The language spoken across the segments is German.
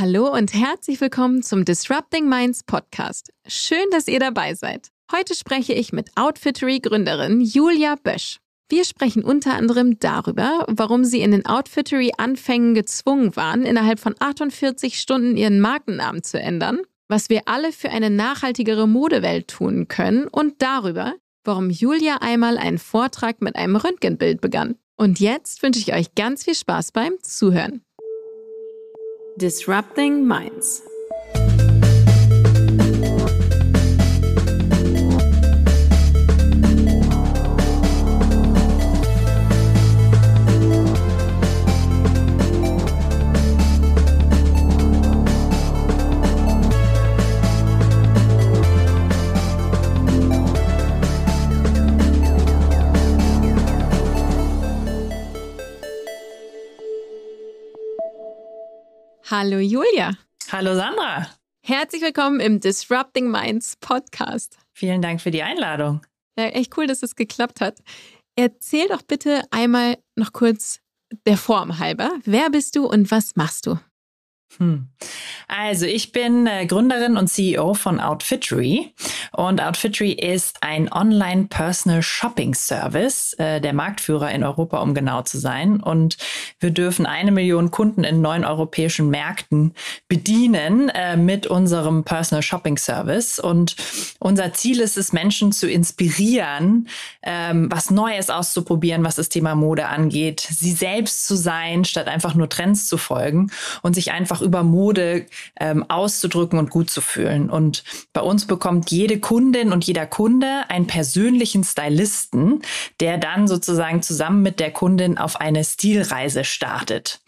Hallo und herzlich willkommen zum Disrupting Minds Podcast. Schön, dass ihr dabei seid. Heute spreche ich mit Outfittery-Gründerin Julia Bösch. Wir sprechen unter anderem darüber, warum sie in den Outfittery-Anfängen gezwungen waren, innerhalb von 48 Stunden ihren Markennamen zu ändern, was wir alle für eine nachhaltigere Modewelt tun können und darüber, warum Julia einmal einen Vortrag mit einem Röntgenbild begann. Und jetzt wünsche ich euch ganz viel Spaß beim Zuhören. Disrupting Minds. Hallo Julia. Hallo Sandra. Herzlich willkommen im Disrupting Minds Podcast. Vielen Dank für die Einladung. Ja, echt cool, dass es geklappt hat. Erzähl doch bitte einmal noch kurz der Form halber. Wer bist du und was machst du? Hm. Also ich bin äh, Gründerin und CEO von Outfittery und Outfittery ist ein Online Personal Shopping Service, äh, der Marktführer in Europa, um genau zu sein. Und wir dürfen eine Million Kunden in neun europäischen Märkten bedienen äh, mit unserem Personal Shopping Service. Und unser Ziel ist es, Menschen zu inspirieren, ähm, was Neues auszuprobieren, was das Thema Mode angeht, sie selbst zu sein, statt einfach nur Trends zu folgen und sich einfach einfach über Mode ähm, auszudrücken und gut zu fühlen. Und bei uns bekommt jede Kundin und jeder Kunde einen persönlichen Stylisten, der dann sozusagen zusammen mit der Kundin auf eine Stilreise startet.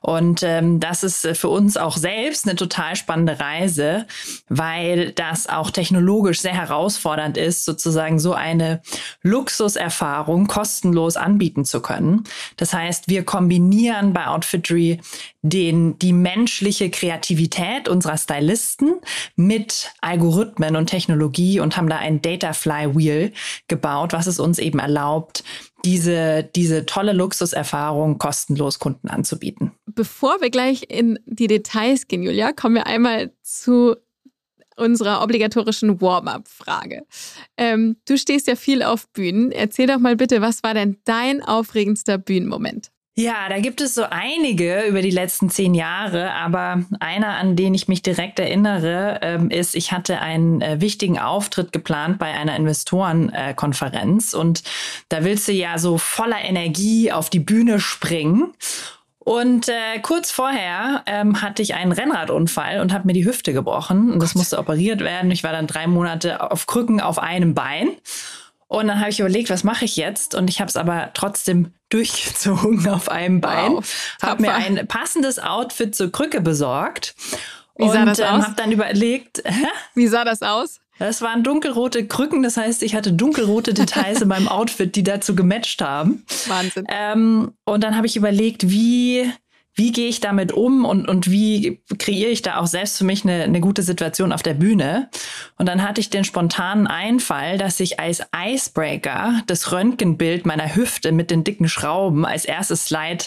Und ähm, das ist für uns auch selbst eine total spannende Reise, weil das auch technologisch sehr herausfordernd ist, sozusagen so eine Luxuserfahrung kostenlos anbieten zu können. Das heißt, wir kombinieren bei Outfittery den, die menschliche Kreativität unserer Stylisten mit Algorithmen und Technologie und haben da ein Data Flywheel gebaut, was es uns eben erlaubt, diese, diese tolle Luxuserfahrung kostenlos Kunden anzubieten. Bevor wir gleich in die Details gehen, Julia, kommen wir einmal zu unserer obligatorischen Warm-up-Frage. Ähm, du stehst ja viel auf Bühnen. Erzähl doch mal bitte, was war denn dein aufregendster Bühnenmoment? Ja, da gibt es so einige über die letzten zehn Jahre, aber einer, an den ich mich direkt erinnere, ähm, ist, ich hatte einen äh, wichtigen Auftritt geplant bei einer Investorenkonferenz und da willst du ja so voller Energie auf die Bühne springen. Und äh, kurz vorher ähm, hatte ich einen Rennradunfall und habe mir die Hüfte gebrochen. Und das musste operiert werden. Ich war dann drei Monate auf Krücken auf einem Bein. Und dann habe ich überlegt, was mache ich jetzt? Und ich habe es aber trotzdem durchgezogen auf einem Bein. Wow, habe mir ein passendes Outfit zur Krücke besorgt. Wie sah und, das ähm, aus? habe dann überlegt, hä? Wie sah das aus? Das waren dunkelrote Krücken, das heißt, ich hatte dunkelrote Details in meinem Outfit, die dazu gematcht haben. Wahnsinn. Ähm, und dann habe ich überlegt, wie wie gehe ich damit um und, und wie kreiere ich da auch selbst für mich eine, eine gute Situation auf der Bühne. Und dann hatte ich den spontanen Einfall, dass ich als Icebreaker das Röntgenbild meiner Hüfte mit den dicken Schrauben als erstes Slide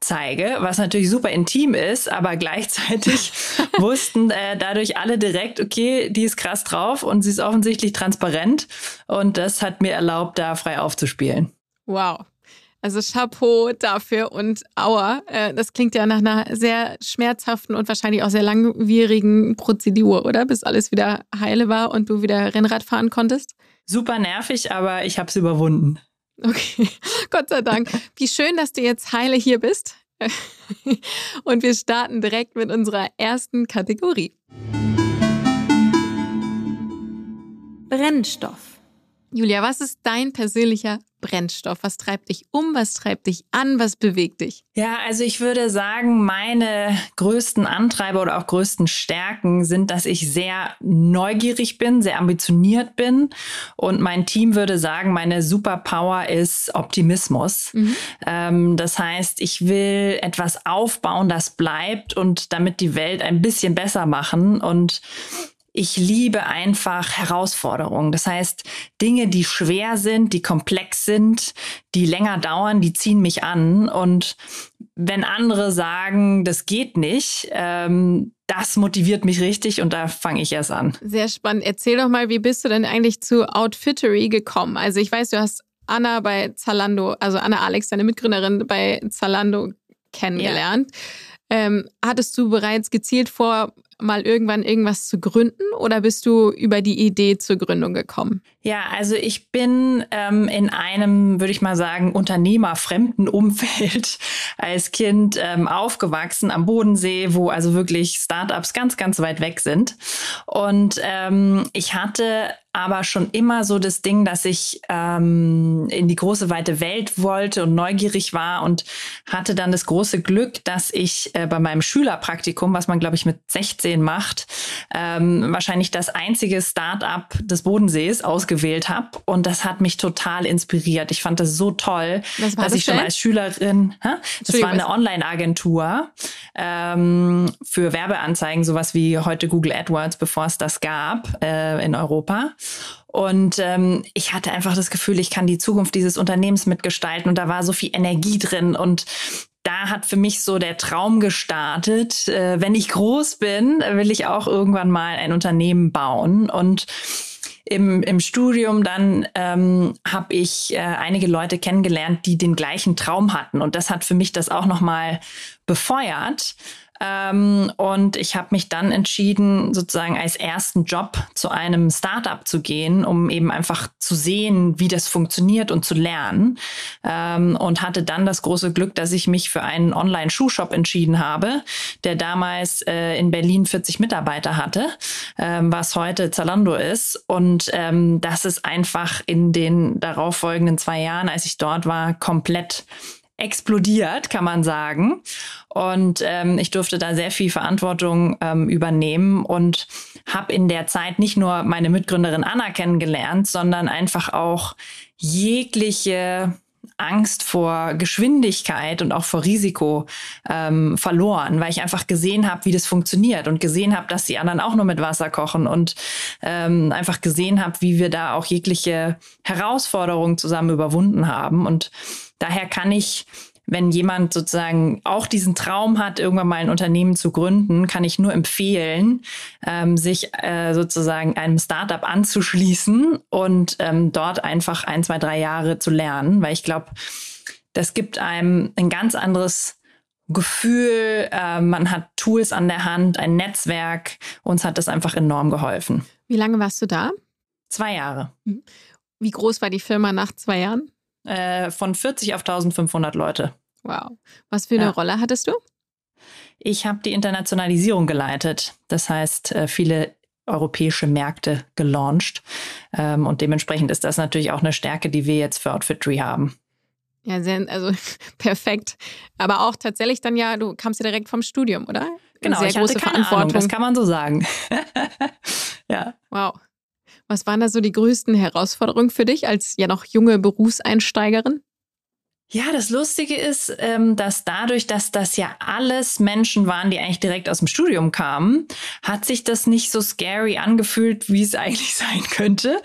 zeige, was natürlich super intim ist, aber gleichzeitig wussten äh, dadurch alle direkt, okay, die ist krass drauf und sie ist offensichtlich transparent und das hat mir erlaubt, da frei aufzuspielen. Wow. Also Chapeau dafür und aua, äh, das klingt ja nach einer sehr schmerzhaften und wahrscheinlich auch sehr langwierigen Prozedur, oder? Bis alles wieder heile war und du wieder Rennrad fahren konntest? Super nervig, aber ich habe es überwunden. Okay, Gott sei Dank. Wie schön, dass du jetzt heile hier bist. Und wir starten direkt mit unserer ersten Kategorie. Brennstoff. Julia, was ist dein persönlicher Brennstoff? Was treibt dich um? Was treibt dich an? Was bewegt dich? Ja, also ich würde sagen, meine größten Antreiber oder auch größten Stärken sind, dass ich sehr neugierig bin, sehr ambitioniert bin. Und mein Team würde sagen, meine Superpower ist Optimismus. Mhm. Ähm, das heißt, ich will etwas aufbauen, das bleibt und damit die Welt ein bisschen besser machen. Und ich liebe einfach Herausforderungen. Das heißt, Dinge, die schwer sind, die komplex sind, die länger dauern, die ziehen mich an. Und wenn andere sagen, das geht nicht, ähm, das motiviert mich richtig und da fange ich erst an. Sehr spannend. Erzähl doch mal, wie bist du denn eigentlich zu Outfittery gekommen? Also ich weiß, du hast Anna bei Zalando, also Anna Alex, deine Mitgründerin bei Zalando kennengelernt. Ja. Ähm, hattest du bereits gezielt vor, mal irgendwann irgendwas zu gründen oder bist du über die Idee zur Gründung gekommen? Ja, also ich bin ähm, in einem, würde ich mal sagen, unternehmerfremden Umfeld als Kind ähm, aufgewachsen am Bodensee, wo also wirklich Startups ganz, ganz weit weg sind. Und ähm, ich hatte aber schon immer so das Ding, dass ich ähm, in die große weite Welt wollte und neugierig war und hatte dann das große Glück, dass ich äh, bei meinem Schülerpraktikum, was man glaube ich mit 16 macht, ähm, wahrscheinlich das einzige Start-up des Bodensees ausgewählt habe und das hat mich total inspiriert. Ich fand das so toll, dass das ich schon als Schülerin, hä? das war eine Online-Agentur ähm, für Werbeanzeigen, sowas wie heute Google AdWords, bevor es das gab äh, in Europa. Und ähm, ich hatte einfach das Gefühl, ich kann die Zukunft dieses Unternehmens mitgestalten und da war so viel Energie drin und da hat für mich so der Traum gestartet, äh, wenn ich groß bin, will ich auch irgendwann mal ein Unternehmen bauen und im, im Studium dann ähm, habe ich äh, einige Leute kennengelernt, die den gleichen Traum hatten. Und das hat für mich das auch nochmal befeuert. Ähm, und ich habe mich dann entschieden, sozusagen als ersten Job zu einem Startup zu gehen, um eben einfach zu sehen, wie das funktioniert und zu lernen. Ähm, und hatte dann das große Glück, dass ich mich für einen Online-Schuhshop entschieden habe, der damals äh, in Berlin 40 Mitarbeiter hatte, ähm, was heute Zalando ist. Und ähm, das ist einfach in den darauffolgenden zwei Jahren, als ich dort war, komplett explodiert, kann man sagen. Und ähm, ich durfte da sehr viel Verantwortung ähm, übernehmen und habe in der Zeit nicht nur meine Mitgründerin Anna kennengelernt, sondern einfach auch jegliche Angst vor Geschwindigkeit und auch vor Risiko ähm, verloren, weil ich einfach gesehen habe, wie das funktioniert und gesehen habe, dass die anderen auch nur mit Wasser kochen und ähm, einfach gesehen habe, wie wir da auch jegliche Herausforderungen zusammen überwunden haben. Und daher kann ich wenn jemand sozusagen auch diesen Traum hat, irgendwann mal ein Unternehmen zu gründen, kann ich nur empfehlen, ähm, sich äh, sozusagen einem Startup anzuschließen und ähm, dort einfach ein, zwei, drei Jahre zu lernen, weil ich glaube, das gibt einem ein ganz anderes Gefühl, äh, man hat Tools an der Hand, ein Netzwerk. Uns hat das einfach enorm geholfen. Wie lange warst du da? Zwei Jahre. Mhm. Wie groß war die Firma nach zwei Jahren? Äh, von 40 auf 1500 Leute. Wow. Was für eine ja. Rolle hattest du? Ich habe die Internationalisierung geleitet. Das heißt, äh, viele europäische Märkte gelauncht. Ähm, und dementsprechend ist das natürlich auch eine Stärke, die wir jetzt für Outfitry haben. Ja, sehr, also perfekt. Aber auch tatsächlich dann ja, du kamst ja direkt vom Studium, oder? Genau, sehr ich große hatte keine Verantwortung. Ahnung, das kann man so sagen. ja. Wow. Was waren da so die größten Herausforderungen für dich als ja noch junge Berufseinsteigerin? Ja, das Lustige ist, ähm, dass dadurch, dass das ja alles Menschen waren, die eigentlich direkt aus dem Studium kamen, hat sich das nicht so scary angefühlt, wie es eigentlich sein könnte.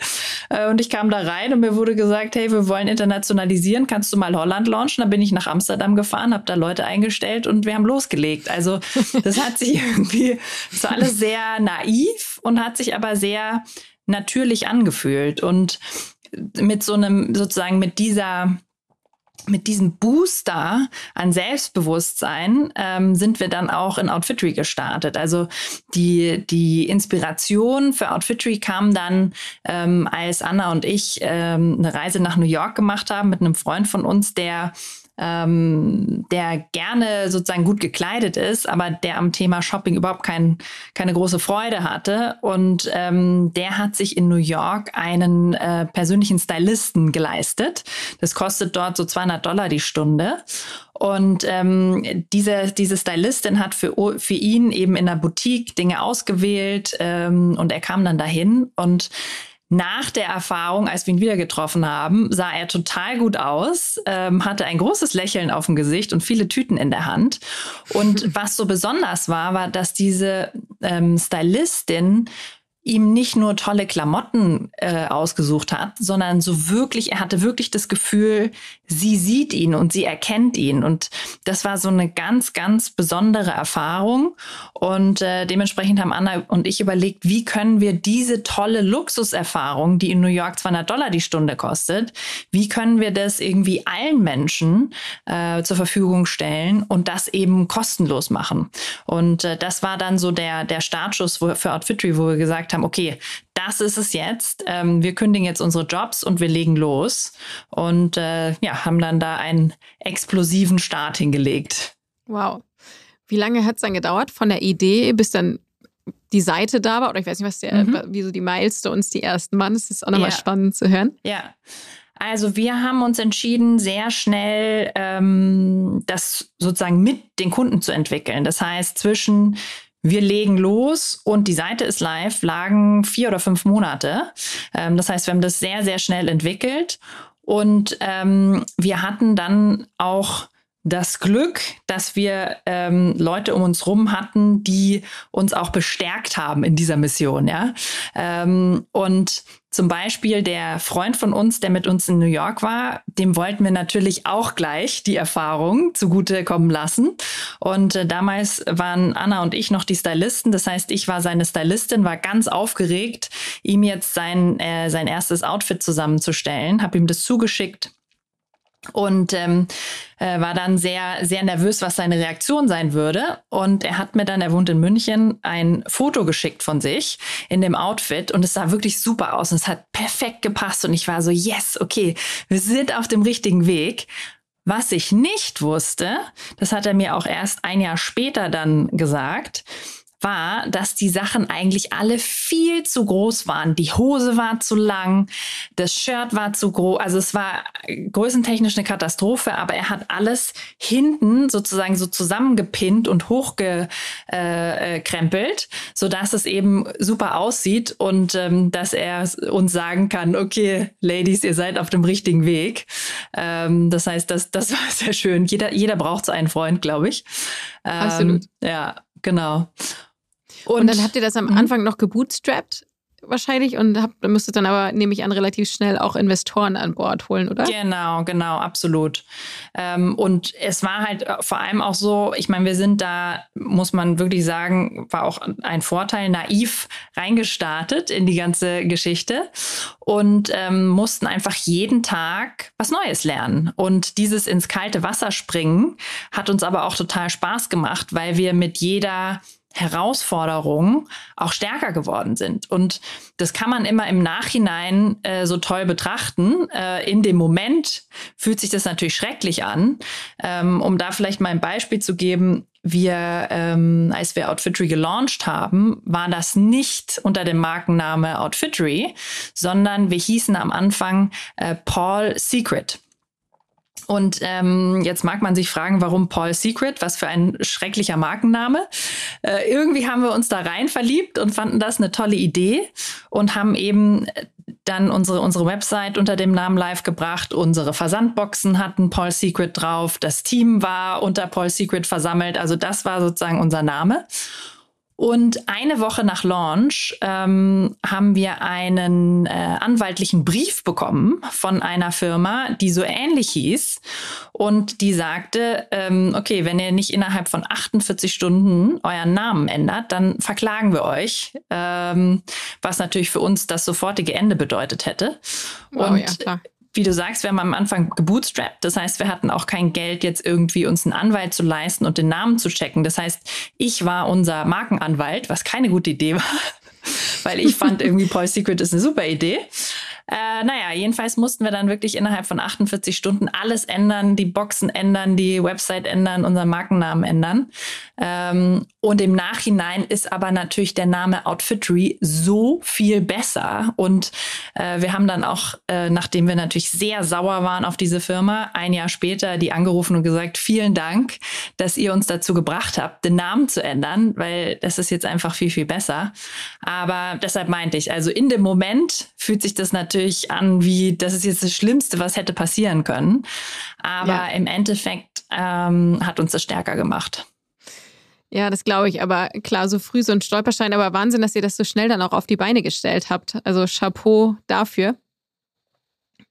Äh, und ich kam da rein und mir wurde gesagt, hey, wir wollen internationalisieren, kannst du mal Holland launchen? Da bin ich nach Amsterdam gefahren, habe da Leute eingestellt und wir haben losgelegt. Also das hat sich irgendwie, so alles sehr naiv und hat sich aber sehr natürlich angefühlt und mit so einem sozusagen mit dieser mit diesem Booster an Selbstbewusstsein ähm, sind wir dann auch in Outfitry gestartet. Also die, die Inspiration für Outfitry kam dann, ähm, als Anna und ich ähm, eine Reise nach New York gemacht haben mit einem Freund von uns, der ähm, der gerne sozusagen gut gekleidet ist, aber der am Thema Shopping überhaupt kein, keine große Freude hatte. Und ähm, der hat sich in New York einen äh, persönlichen Stylisten geleistet. Das kostet dort so 200 Dollar die Stunde. Und ähm, diese, diese Stylistin hat für, für ihn eben in der Boutique Dinge ausgewählt ähm, und er kam dann dahin und nach der Erfahrung, als wir ihn wieder getroffen haben, sah er total gut aus, ähm, hatte ein großes Lächeln auf dem Gesicht und viele Tüten in der Hand. Und was so besonders war, war, dass diese ähm, Stylistin ihm nicht nur tolle Klamotten äh, ausgesucht hat, sondern so wirklich, er hatte wirklich das Gefühl, sie sieht ihn und sie erkennt ihn. Und das war so eine ganz, ganz besondere Erfahrung. Und äh, dementsprechend haben Anna und ich überlegt, wie können wir diese tolle Luxuserfahrung, die in New York 200 Dollar die Stunde kostet, wie können wir das irgendwie allen Menschen äh, zur Verfügung stellen und das eben kostenlos machen. Und äh, das war dann so der, der Startschuss für Outfitry, wo wir gesagt haben, okay, das ist es jetzt. Ähm, wir kündigen jetzt unsere Jobs und wir legen los. Und äh, ja, haben dann da einen explosiven Start hingelegt. Wow. Wie lange hat es dann gedauert von der Idee bis dann die Seite da war? Oder ich weiß nicht, was der, mhm. wie so die Milestones, die ersten waren. Das ist auch nochmal ja. spannend zu hören. Ja. Also wir haben uns entschieden, sehr schnell ähm, das sozusagen mit den Kunden zu entwickeln. Das heißt, zwischen wir legen los und die Seite ist live, lagen vier oder fünf Monate. Ähm, das heißt, wir haben das sehr, sehr schnell entwickelt und ähm, wir hatten dann auch das Glück, dass wir ähm, Leute um uns rum hatten, die uns auch bestärkt haben in dieser Mission, ja. Ähm, und zum Beispiel der Freund von uns, der mit uns in New York war, dem wollten wir natürlich auch gleich die Erfahrung zugute kommen lassen. Und äh, damals waren Anna und ich noch die Stylisten. Das heißt, ich war seine Stylistin, war ganz aufgeregt, ihm jetzt sein, äh, sein erstes Outfit zusammenzustellen, habe ihm das zugeschickt und ähm, äh, war dann sehr, sehr nervös, was seine Reaktion sein würde. Und er hat mir dann, er wohnt in München, ein Foto geschickt von sich in dem Outfit und es sah wirklich super aus und es hat perfekt gepasst und ich war so, yes, okay, wir sind auf dem richtigen Weg. Was ich nicht wusste, das hat er mir auch erst ein Jahr später dann gesagt, war, dass die Sachen eigentlich alle viel zu groß waren. Die Hose war zu lang, das Shirt war zu groß. Also es war größentechnisch eine Katastrophe, aber er hat alles hinten sozusagen so zusammengepinnt und hochgekrempelt, äh, so dass es eben super aussieht und ähm, dass er uns sagen kann, okay, Ladies, ihr seid auf dem richtigen Weg. Ähm, das heißt, das, das war sehr schön. Jeder, jeder braucht so einen Freund, glaube ich. Ähm, Absolut. Ja, genau. Und, und dann habt ihr das am mhm. Anfang noch gebootstrapped? wahrscheinlich und habt, müsstet dann aber, nehme ich an, relativ schnell auch Investoren an Bord holen, oder? Genau, genau, absolut. Ähm, und es war halt vor allem auch so, ich meine, wir sind da, muss man wirklich sagen, war auch ein Vorteil, naiv reingestartet in die ganze Geschichte und ähm, mussten einfach jeden Tag was Neues lernen. Und dieses ins kalte Wasser springen hat uns aber auch total Spaß gemacht, weil wir mit jeder Herausforderungen auch stärker geworden sind. Und das kann man immer im Nachhinein äh, so toll betrachten. Äh, in dem Moment fühlt sich das natürlich schrecklich an. Ähm, um da vielleicht mal ein Beispiel zu geben, wir, ähm, als wir Outfittery gelauncht haben, war das nicht unter dem Markenname Outfittery, sondern wir hießen am Anfang äh, Paul Secret. Und ähm, jetzt mag man sich fragen, warum Paul Secret? Was für ein schrecklicher Markenname. Äh, irgendwie haben wir uns da rein verliebt und fanden das eine tolle Idee und haben eben dann unsere, unsere Website unter dem Namen live gebracht. Unsere Versandboxen hatten Paul Secret drauf. Das Team war unter Paul Secret versammelt. Also das war sozusagen unser Name. Und eine Woche nach Launch ähm, haben wir einen äh, anwaltlichen Brief bekommen von einer Firma, die so ähnlich hieß. Und die sagte, ähm, okay, wenn ihr nicht innerhalb von 48 Stunden euren Namen ändert, dann verklagen wir euch. Ähm, was natürlich für uns das sofortige Ende bedeutet hätte. Wow, und ja, klar wie du sagst, wir haben am Anfang gebootstrapped. Das heißt, wir hatten auch kein Geld, jetzt irgendwie uns einen Anwalt zu leisten und den Namen zu checken. Das heißt, ich war unser Markenanwalt, was keine gute Idee war, weil ich fand irgendwie Paul Secret ist eine super Idee. Äh, naja, jedenfalls mussten wir dann wirklich innerhalb von 48 Stunden alles ändern, die Boxen ändern, die Website ändern, unseren Markennamen ändern. Ähm, und im Nachhinein ist aber natürlich der Name Outfittery so viel besser. Und äh, wir haben dann auch, äh, nachdem wir natürlich sehr sauer waren auf diese Firma, ein Jahr später die angerufen und gesagt, vielen Dank, dass ihr uns dazu gebracht habt, den Namen zu ändern, weil das ist jetzt einfach viel, viel besser. Aber deshalb meinte ich, also in dem Moment fühlt sich das natürlich natürlich an, wie das ist jetzt das Schlimmste, was hätte passieren können. Aber ja. im Endeffekt ähm, hat uns das stärker gemacht. Ja, das glaube ich. Aber klar, so früh so ein Stolperstein. Aber Wahnsinn, dass ihr das so schnell dann auch auf die Beine gestellt habt. Also Chapeau dafür,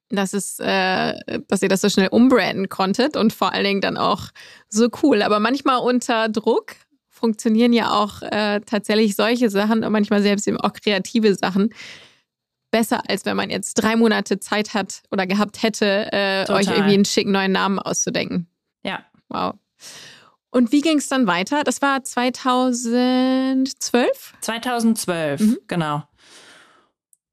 dass, es, äh, dass ihr das so schnell umbranden konntet und vor allen Dingen dann auch so cool. Aber manchmal unter Druck funktionieren ja auch äh, tatsächlich solche Sachen und manchmal selbst eben auch kreative Sachen besser, als wenn man jetzt drei Monate Zeit hat oder gehabt hätte, äh, euch irgendwie einen schicken neuen Namen auszudenken. Ja. Wow. Und wie ging es dann weiter? Das war 2012? 2012, mhm. genau.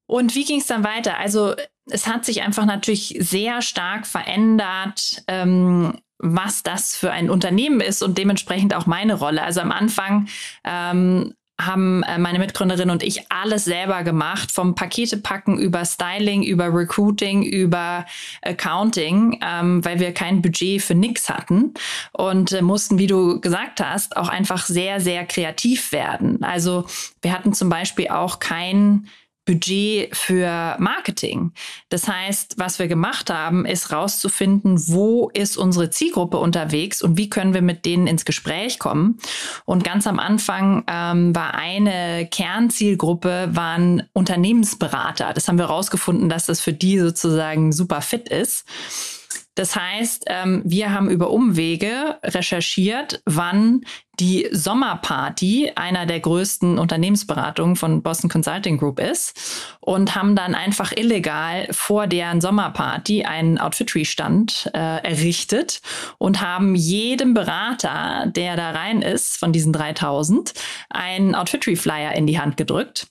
Und wie ging es dann weiter? Also es hat sich einfach natürlich sehr stark verändert, ähm, was das für ein Unternehmen ist und dementsprechend auch meine Rolle. Also am Anfang ähm, haben äh, meine Mitgründerin und ich alles selber gemacht, vom Pakete packen über Styling, über Recruiting, über Accounting, ähm, weil wir kein Budget für nix hatten und äh, mussten, wie du gesagt hast, auch einfach sehr, sehr kreativ werden. Also wir hatten zum Beispiel auch kein Budget für Marketing. Das heißt, was wir gemacht haben, ist rauszufinden, wo ist unsere Zielgruppe unterwegs und wie können wir mit denen ins Gespräch kommen. Und ganz am Anfang ähm, war eine Kernzielgruppe waren Unternehmensberater. Das haben wir rausgefunden, dass das für die sozusagen super fit ist. Das heißt, ähm, wir haben über Umwege recherchiert, wann die Sommerparty einer der größten Unternehmensberatungen von Boston Consulting Group ist und haben dann einfach illegal vor deren Sommerparty einen Outfittery-Stand äh, errichtet und haben jedem Berater, der da rein ist, von diesen 3000, einen Outfittery-Flyer in die Hand gedrückt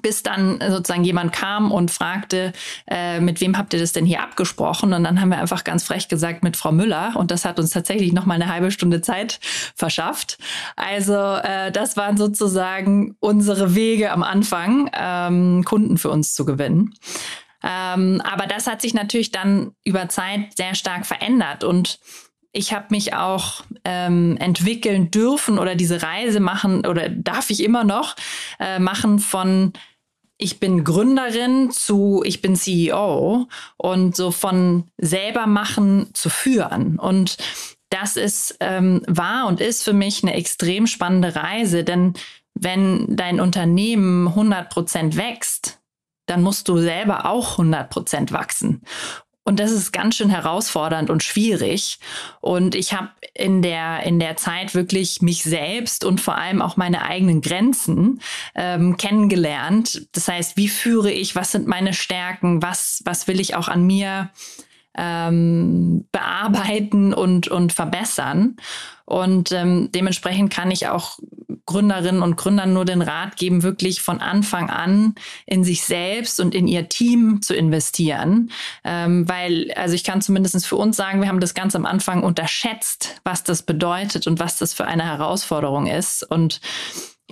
bis dann sozusagen jemand kam und fragte, äh, mit wem habt ihr das denn hier abgesprochen? Und dann haben wir einfach ganz frech gesagt, mit Frau Müller. Und das hat uns tatsächlich noch mal eine halbe Stunde Zeit verschafft. Also äh, das waren sozusagen unsere Wege am Anfang, ähm, Kunden für uns zu gewinnen. Ähm, aber das hat sich natürlich dann über Zeit sehr stark verändert und ich habe mich auch ähm, entwickeln dürfen oder diese Reise machen oder darf ich immer noch äh, machen von ich bin Gründerin zu ich bin CEO und so von selber machen zu führen. Und das ist ähm, war und ist für mich eine extrem spannende Reise, denn wenn dein Unternehmen 100 Prozent wächst, dann musst du selber auch 100 Prozent wachsen. Und das ist ganz schön herausfordernd und schwierig. Und ich habe in der, in der Zeit wirklich mich selbst und vor allem auch meine eigenen Grenzen ähm, kennengelernt. Das heißt, wie führe ich, was sind meine Stärken, was, was will ich auch an mir ähm, bearbeiten und, und verbessern. Und ähm, dementsprechend kann ich auch Gründerinnen und Gründern nur den Rat geben, wirklich von Anfang an in sich selbst und in ihr Team zu investieren. Ähm, weil, also ich kann zumindest für uns sagen, wir haben das ganz am Anfang unterschätzt, was das bedeutet und was das für eine Herausforderung ist. Und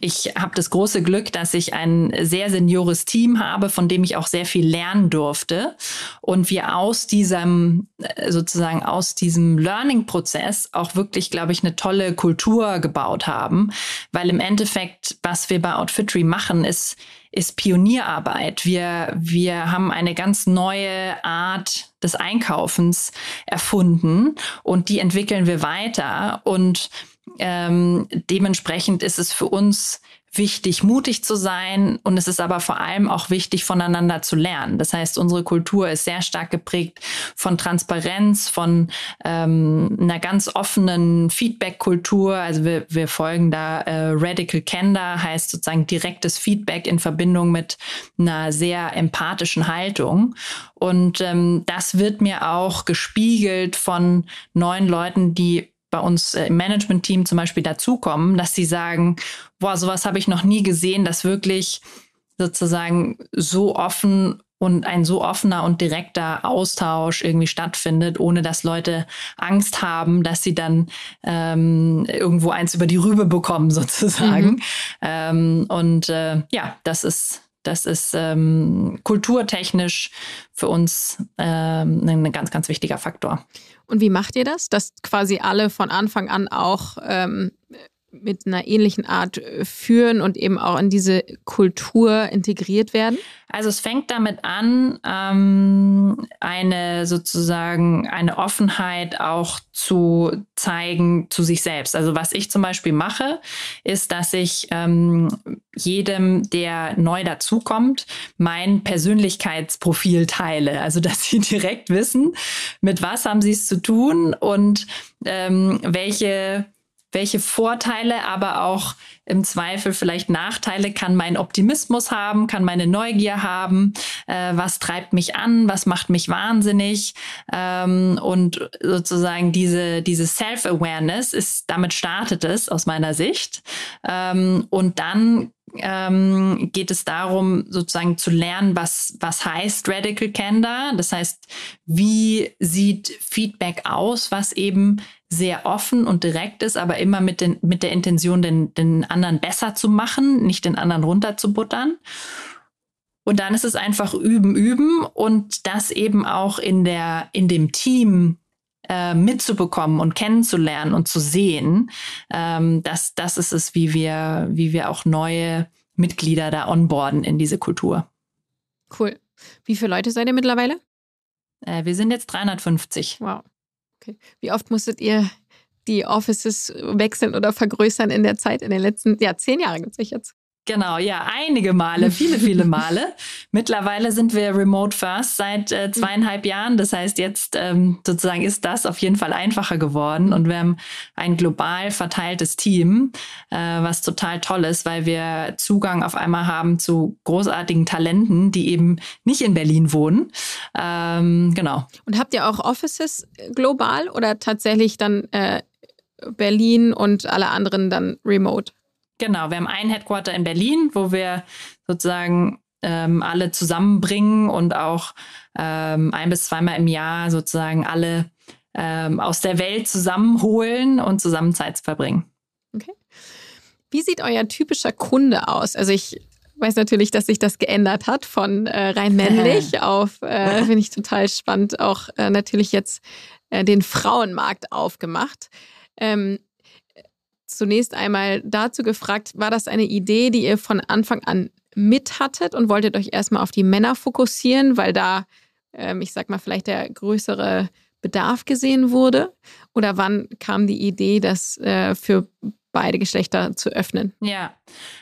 ich habe das große Glück, dass ich ein sehr seniores Team habe, von dem ich auch sehr viel lernen durfte. Und wir aus diesem, äh, sozusagen aus diesem Learning-Prozess auch wirklich, glaube ich, eine tolle Kultur gebaut haben. Weil im Endeffekt, was wir bei Outfitry machen, ist, ist Pionierarbeit. Wir, wir haben eine ganz neue Art des Einkaufens erfunden und die entwickeln wir weiter. Und ähm, dementsprechend ist es für uns wichtig, mutig zu sein und es ist aber vor allem auch wichtig, voneinander zu lernen. Das heißt, unsere Kultur ist sehr stark geprägt von Transparenz, von ähm, einer ganz offenen Feedback-Kultur. Also wir, wir folgen da äh, Radical Candor, heißt sozusagen direktes Feedback in Verbindung mit einer sehr empathischen Haltung. Und ähm, das wird mir auch gespiegelt von neuen Leuten, die bei uns äh, im Management-Team zum Beispiel dazukommen, dass sie sagen, boah, sowas habe ich noch nie gesehen, dass wirklich sozusagen so offen und ein so offener und direkter Austausch irgendwie stattfindet, ohne dass Leute Angst haben, dass sie dann ähm, irgendwo eins über die Rübe bekommen, sozusagen. Mhm. Ähm, und äh, ja, das ist das ist ähm, kulturtechnisch für uns ähm, ein ganz, ganz wichtiger Faktor. Und wie macht ihr das, dass quasi alle von Anfang an auch ähm, mit einer ähnlichen Art äh, führen und eben auch in diese Kultur integriert werden? Also es fängt damit an, ähm, eine sozusagen eine Offenheit auch zu zeigen zu sich selbst. Also was ich zum Beispiel mache, ist, dass ich ähm, jedem, der neu dazukommt, mein Persönlichkeitsprofil teile. Also dass sie direkt wissen, mit was haben sie es zu tun und ähm, welche welche Vorteile, aber auch im Zweifel vielleicht Nachteile kann mein Optimismus haben, kann meine Neugier haben, äh, was treibt mich an, was macht mich wahnsinnig? Ähm, und sozusagen diese, diese Self-Awareness ist, damit startet es aus meiner Sicht. Ähm, und dann ähm, geht es darum, sozusagen zu lernen, was, was heißt Radical Candor. Das heißt, wie sieht Feedback aus, was eben sehr offen und direkt ist, aber immer mit, den, mit der Intention, den, den anderen besser zu machen, nicht den anderen runterzubuttern. Und dann ist es einfach üben, üben und das eben auch in der, in dem Team äh, mitzubekommen und kennenzulernen und zu sehen. Ähm, das, das ist es, wie wir, wie wir auch neue Mitglieder da onboarden in diese Kultur. Cool. Wie viele Leute seid ihr mittlerweile? Äh, wir sind jetzt 350. Wow. Okay. Wie oft musstet ihr die Offices wechseln oder vergrößern in der Zeit, in den letzten, ja, zehn Jahren gibt es jetzt? Genau, ja, einige Male, viele, viele Male. Mittlerweile sind wir Remote First seit äh, zweieinhalb Jahren. Das heißt, jetzt ähm, sozusagen ist das auf jeden Fall einfacher geworden und wir haben ein global verteiltes Team, äh, was total toll ist, weil wir Zugang auf einmal haben zu großartigen Talenten, die eben nicht in Berlin wohnen. Ähm, genau. Und habt ihr auch Offices global oder tatsächlich dann äh, Berlin und alle anderen dann remote? Genau, wir haben ein Headquarter in Berlin, wo wir sozusagen ähm, alle zusammenbringen und auch ähm, ein bis zweimal im Jahr sozusagen alle ähm, aus der Welt zusammenholen und zusammen Zeit verbringen. Okay. Wie sieht euer typischer Kunde aus? Also ich weiß natürlich, dass sich das geändert hat von äh, rein männlich auf, äh, finde ich total spannend, auch äh, natürlich jetzt äh, den Frauenmarkt aufgemacht. Ähm, zunächst einmal dazu gefragt, war das eine Idee, die ihr von Anfang an mit hattet und wolltet euch erstmal auf die Männer fokussieren, weil da, ähm, ich sag mal, vielleicht der größere Bedarf gesehen wurde? Oder wann kam die Idee, das äh, für beide Geschlechter zu öffnen? Ja,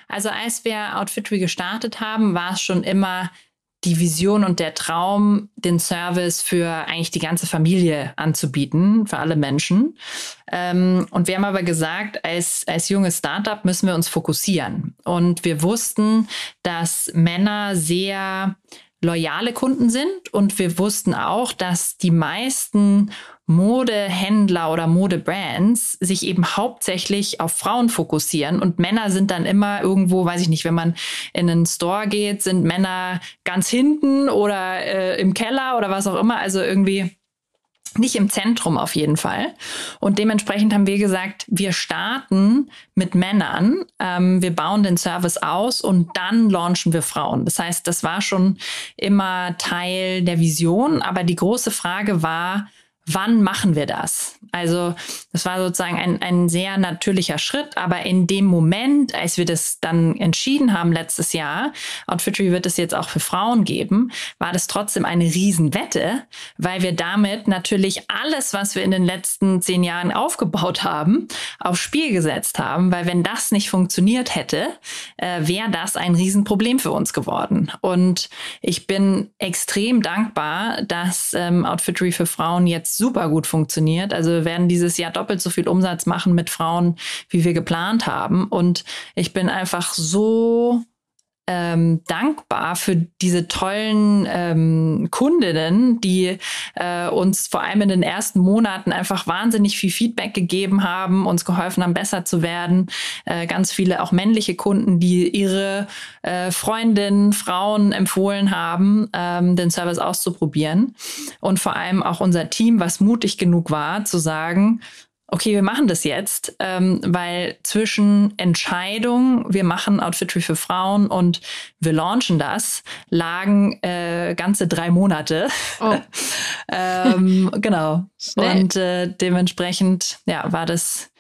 also als wir Outfitry gestartet haben, war es schon immer die Vision und der Traum, den Service für eigentlich die ganze Familie anzubieten, für alle Menschen. Ähm, und wir haben aber gesagt, als, als junges Startup müssen wir uns fokussieren. Und wir wussten, dass Männer sehr loyale Kunden sind. Und wir wussten auch, dass die meisten Modehändler oder Modebrands sich eben hauptsächlich auf Frauen fokussieren. Und Männer sind dann immer irgendwo, weiß ich nicht, wenn man in einen Store geht, sind Männer ganz hinten oder äh, im Keller oder was auch immer, also irgendwie nicht im Zentrum auf jeden Fall. Und dementsprechend haben wir gesagt, wir starten mit Männern, ähm, wir bauen den Service aus und dann launchen wir Frauen. Das heißt, das war schon immer Teil der Vision, aber die große Frage war, wann machen wir das? Also das war sozusagen ein, ein sehr natürlicher Schritt, aber in dem Moment, als wir das dann entschieden haben letztes Jahr, Outfittery wird es jetzt auch für Frauen geben, war das trotzdem eine Riesenwette, weil wir damit natürlich alles, was wir in den letzten zehn Jahren aufgebaut haben, aufs Spiel gesetzt haben, weil wenn das nicht funktioniert hätte, äh, wäre das ein Riesenproblem für uns geworden. Und ich bin extrem dankbar, dass ähm, Outfittery für Frauen jetzt super gut funktioniert. Also wir werden dieses Jahr doppelt so viel Umsatz machen mit Frauen, wie wir geplant haben. Und ich bin einfach so ähm, dankbar für diese tollen ähm, Kundinnen, die äh, uns vor allem in den ersten Monaten einfach wahnsinnig viel Feedback gegeben haben, uns geholfen haben, besser zu werden. Äh, ganz viele auch männliche Kunden, die ihre äh, Freundinnen, Frauen empfohlen haben, ähm, den Service auszuprobieren. Und vor allem auch unser Team, was mutig genug war, zu sagen, okay, wir machen das jetzt, ähm, weil zwischen Entscheidung, wir machen Outfitry für Frauen und wir launchen das, lagen äh, ganze drei Monate. Oh. ähm, genau. Schnell. Und äh, dementsprechend, ja, war das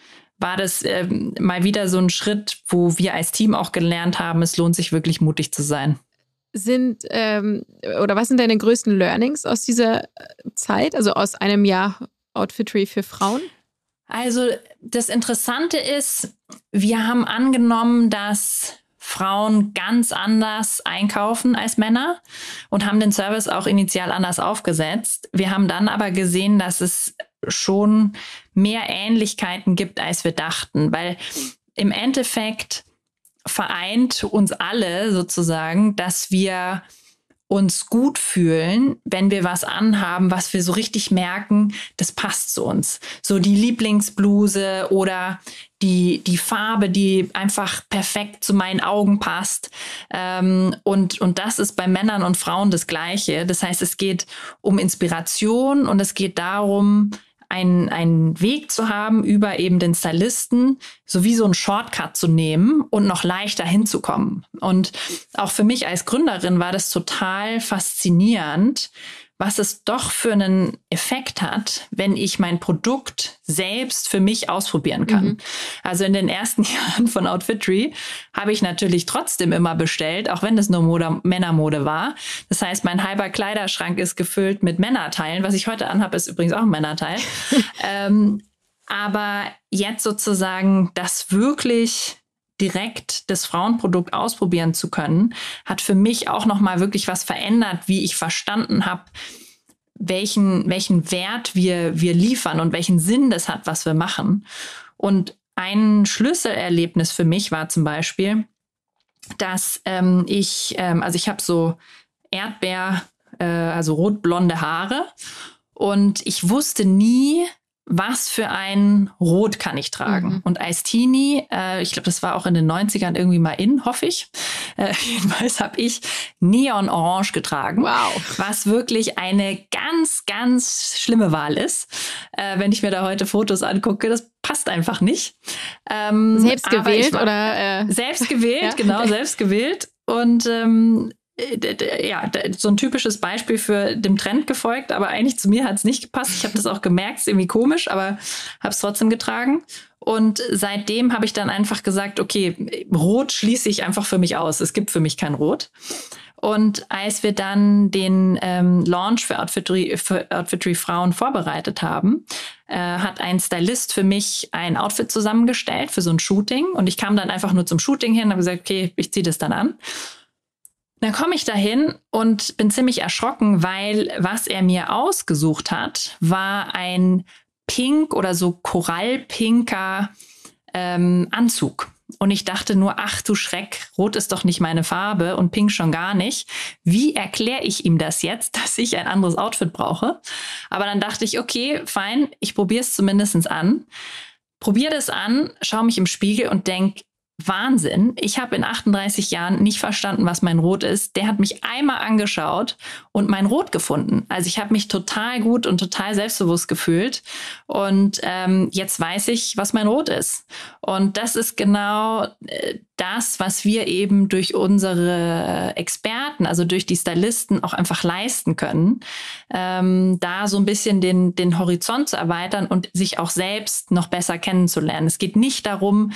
war das ähm, mal wieder so ein Schritt, wo wir als Team auch gelernt haben, es lohnt sich wirklich mutig zu sein. Sind ähm, oder was sind deine größten Learnings aus dieser Zeit, also aus einem Jahr Outfittery für Frauen? Also das Interessante ist, wir haben angenommen, dass Frauen ganz anders einkaufen als Männer und haben den Service auch initial anders aufgesetzt. Wir haben dann aber gesehen, dass es schon mehr Ähnlichkeiten gibt, als wir dachten, weil im Endeffekt vereint uns alle sozusagen, dass wir uns gut fühlen, wenn wir was anhaben, was wir so richtig merken, das passt zu uns. So die Lieblingsbluse oder die, die Farbe, die einfach perfekt zu meinen Augen passt. Ähm, und, und das ist bei Männern und Frauen das Gleiche. Das heißt, es geht um Inspiration und es geht darum, einen, einen Weg zu haben, über eben den Stylisten sowie so einen Shortcut zu nehmen und noch leichter hinzukommen. Und auch für mich als Gründerin war das total faszinierend, was es doch für einen Effekt hat, wenn ich mein Produkt selbst für mich ausprobieren kann. Mhm. Also in den ersten Jahren von Outfitry habe ich natürlich trotzdem immer bestellt, auch wenn es nur Mode, Männermode war. Das heißt, mein halber Kleiderschrank ist gefüllt mit Männerteilen. Was ich heute anhabe, ist übrigens auch ein Männerteil. ähm, aber jetzt sozusagen das wirklich direkt das Frauenprodukt ausprobieren zu können, hat für mich auch noch mal wirklich was verändert, wie ich verstanden habe, welchen welchen Wert wir wir liefern und welchen Sinn das hat, was wir machen. Und ein Schlüsselerlebnis für mich war zum Beispiel, dass ähm, ich ähm, also ich habe so Erdbeer, äh, also rotblonde Haare und ich wusste nie, was für ein Rot kann ich tragen? Mhm. Und als Teenie, äh, ich glaube, das war auch in den 90ern irgendwie mal in, hoffe ich. Äh, jedenfalls habe ich Neon Orange getragen. Wow. Was wirklich eine ganz, ganz schlimme Wahl ist. Äh, wenn ich mir da heute Fotos angucke, das passt einfach nicht. Ähm, selbst gewählt oder? Äh selbst gewählt, ja? genau, selbst gewählt. Und ähm, äh, ja, so ein typisches Beispiel für dem Trend gefolgt, aber eigentlich zu mir hat es nicht gepasst. Ich habe das auch gemerkt, ist irgendwie komisch, aber habe es trotzdem getragen. Und seitdem habe ich dann einfach gesagt, okay, Rot schließe ich einfach für mich aus. Es gibt für mich kein Rot. Und als wir dann den ähm, Launch für Outfittery, für Outfittery Frauen vorbereitet haben, äh, hat ein Stylist für mich ein Outfit zusammengestellt für so ein Shooting. Und ich kam dann einfach nur zum Shooting hin und habe gesagt, okay, ich ziehe das dann an. Dann komme ich dahin und bin ziemlich erschrocken, weil was er mir ausgesucht hat, war ein pink oder so korallpinker ähm, Anzug. Und ich dachte nur, ach du Schreck, rot ist doch nicht meine Farbe und pink schon gar nicht. Wie erkläre ich ihm das jetzt, dass ich ein anderes Outfit brauche? Aber dann dachte ich, okay, fein, ich probiere es zumindest an. Probier das an, schaue mich im Spiegel und denk, Wahnsinn. Ich habe in 38 Jahren nicht verstanden, was mein Rot ist. Der hat mich einmal angeschaut und mein Rot gefunden. Also ich habe mich total gut und total selbstbewusst gefühlt. Und ähm, jetzt weiß ich, was mein Rot ist. Und das ist genau äh, das, was wir eben durch unsere Experten, also durch die Stylisten auch einfach leisten können, ähm, da so ein bisschen den, den Horizont zu erweitern und sich auch selbst noch besser kennenzulernen. Es geht nicht darum,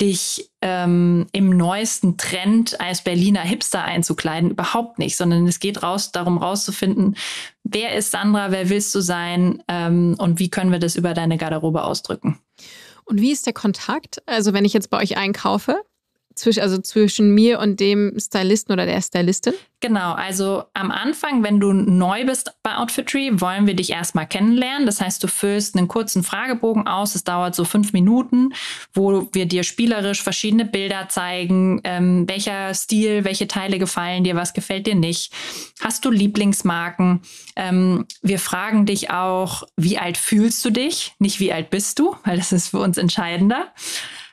dich ähm, im neuesten Trend als Berliner Hipster einzukleiden, überhaupt nicht, sondern es geht raus darum rauszufinden, wer ist Sandra, wer willst du sein ähm, und wie können wir das über deine Garderobe ausdrücken. Und wie ist der Kontakt? Also wenn ich jetzt bei euch einkaufe, zwischen, also zwischen mir und dem Stylisten oder der Stylistin? Genau, also am Anfang, wenn du neu bist bei Outfitry, wollen wir dich erstmal kennenlernen. Das heißt, du füllst einen kurzen Fragebogen aus. Es dauert so fünf Minuten, wo wir dir spielerisch verschiedene Bilder zeigen, ähm, welcher Stil, welche Teile gefallen dir, was gefällt dir nicht. Hast du Lieblingsmarken? Ähm, wir fragen dich auch, wie alt fühlst du dich? Nicht wie alt bist du, weil das ist für uns entscheidender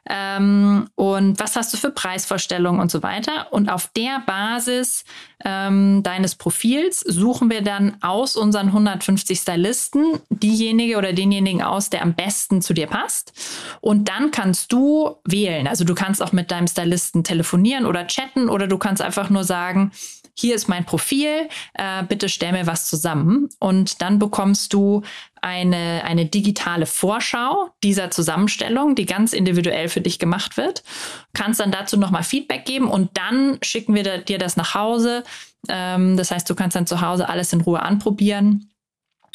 ähm, und was hast du für Preisvorstellungen und so weiter. Und auf der Basis ähm, deines Profils suchen wir dann aus unseren 150 Stylisten diejenige oder denjenigen aus, der am besten zu dir passt. Und dann kannst du wählen. Also du kannst auch mit deinem Stylisten telefonieren oder chatten oder du kannst einfach nur sagen, hier ist mein Profil, äh, bitte stell mir was zusammen. Und dann bekommst du eine, eine digitale Vorschau dieser Zusammenstellung, die ganz individuell für dich gemacht wird. Kannst dann dazu nochmal Feedback geben und dann schicken wir dir das nach Hause. Ähm, das heißt, du kannst dann zu Hause alles in Ruhe anprobieren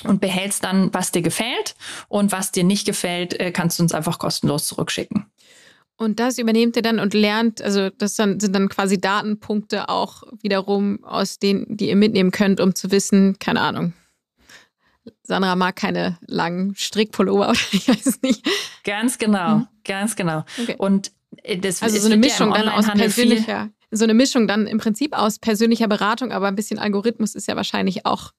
und behältst dann, was dir gefällt. Und was dir nicht gefällt, äh, kannst du uns einfach kostenlos zurückschicken. Und das übernehmt ihr dann und lernt, also das dann, sind dann quasi Datenpunkte auch wiederum, aus denen, die ihr mitnehmen könnt, um zu wissen, keine Ahnung. Sandra mag keine langen Strickpullover oder ich weiß es nicht. Ganz genau, mhm. ganz genau. Okay. Und äh, das also so eine Mischung dann aus persönlicher, so eine Mischung dann im Prinzip aus persönlicher Beratung, aber ein bisschen Algorithmus ist ja wahrscheinlich auch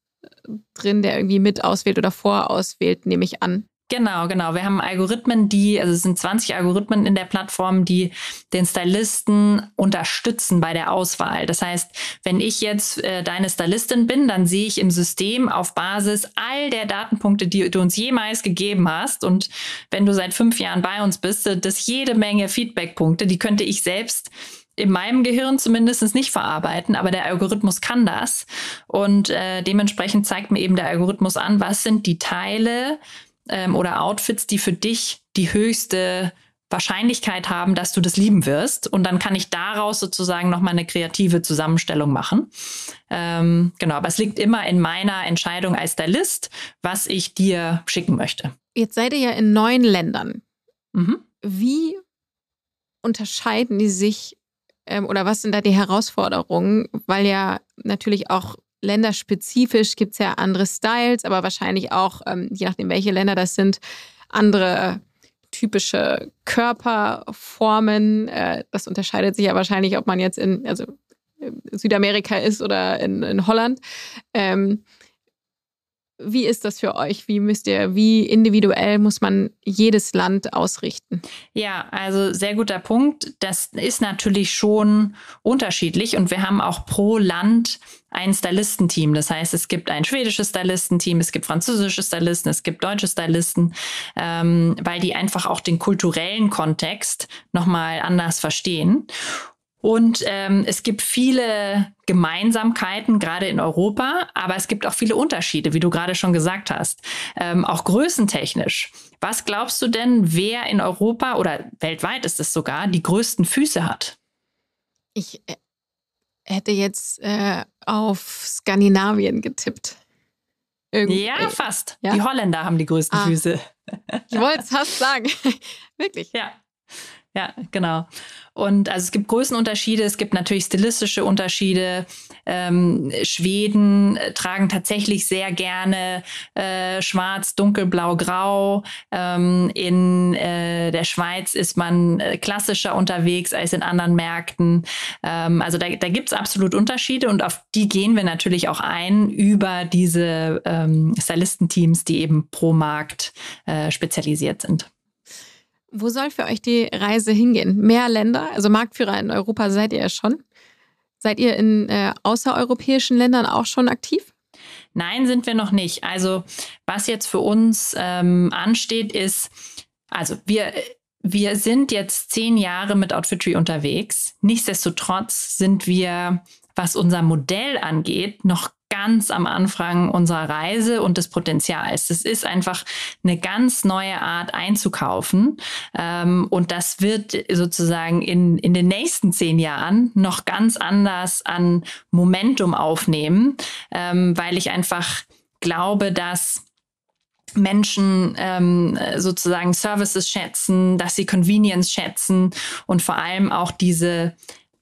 drin, der irgendwie mit auswählt oder vorauswählt, nehme ich an. Genau, genau. Wir haben Algorithmen, die, also es sind 20 Algorithmen in der Plattform, die den Stylisten unterstützen bei der Auswahl. Das heißt, wenn ich jetzt äh, deine Stylistin bin, dann sehe ich im System auf Basis all der Datenpunkte, die du uns jemals gegeben hast. Und wenn du seit fünf Jahren bei uns bist, das jede Menge Feedbackpunkte, die könnte ich selbst in meinem Gehirn zumindest nicht verarbeiten, aber der Algorithmus kann das. Und äh, dementsprechend zeigt mir eben der Algorithmus an, was sind die Teile ähm, oder Outfits, die für dich die höchste Wahrscheinlichkeit haben, dass du das lieben wirst. Und dann kann ich daraus sozusagen nochmal eine kreative Zusammenstellung machen. Ähm, genau, aber es liegt immer in meiner Entscheidung als Stylist, was ich dir schicken möchte. Jetzt seid ihr ja in neun Ländern. Mhm. Wie unterscheiden die sich ähm, oder was sind da die Herausforderungen? Weil ja natürlich auch länderspezifisch gibt es ja andere Styles, aber wahrscheinlich auch, ähm, je nachdem, welche Länder das sind, andere typische Körperformen. Äh, das unterscheidet sich ja wahrscheinlich, ob man jetzt in also Südamerika ist oder in, in Holland. Ähm, wie ist das für euch? Wie müsst ihr, wie individuell muss man jedes Land ausrichten? Ja, also sehr guter Punkt. Das ist natürlich schon unterschiedlich und wir haben auch pro Land ein Stylistenteam. Das heißt, es gibt ein schwedisches Stylistenteam, es gibt französische Stylisten, es gibt deutsche Stylisten, ähm, weil die einfach auch den kulturellen Kontext nochmal anders verstehen. Und ähm, es gibt viele Gemeinsamkeiten, gerade in Europa, aber es gibt auch viele Unterschiede, wie du gerade schon gesagt hast, ähm, auch größentechnisch. Was glaubst du denn, wer in Europa oder weltweit ist es sogar, die größten Füße hat? Ich äh, hätte jetzt äh, auf Skandinavien getippt. Irgendwie. Ja, fast. Ja? Die Holländer haben die größten ah. Füße. Ich wollte es fast sagen. Wirklich. Ja. Ja, genau. Und also es gibt Größenunterschiede, es gibt natürlich stilistische Unterschiede. Ähm, Schweden äh, tragen tatsächlich sehr gerne äh, schwarz, dunkelblau, grau. Ähm, in äh, der Schweiz ist man äh, klassischer unterwegs als in anderen Märkten. Ähm, also da, da gibt es absolut Unterschiede und auf die gehen wir natürlich auch ein über diese ähm, Stylistenteams, die eben pro Markt äh, spezialisiert sind. Wo soll für euch die Reise hingehen? Mehr Länder? Also Marktführer in Europa seid ihr ja schon. Seid ihr in äh, außereuropäischen Ländern auch schon aktiv? Nein, sind wir noch nicht. Also was jetzt für uns ähm, ansteht, ist, also wir, wir sind jetzt zehn Jahre mit Outfitry unterwegs. Nichtsdestotrotz sind wir, was unser Modell angeht, noch ganz am Anfang unserer Reise und des Potenzials. Das ist einfach eine ganz neue Art einzukaufen. Ähm, und das wird sozusagen in, in den nächsten zehn Jahren noch ganz anders an Momentum aufnehmen, ähm, weil ich einfach glaube, dass Menschen ähm, sozusagen Services schätzen, dass sie Convenience schätzen und vor allem auch diese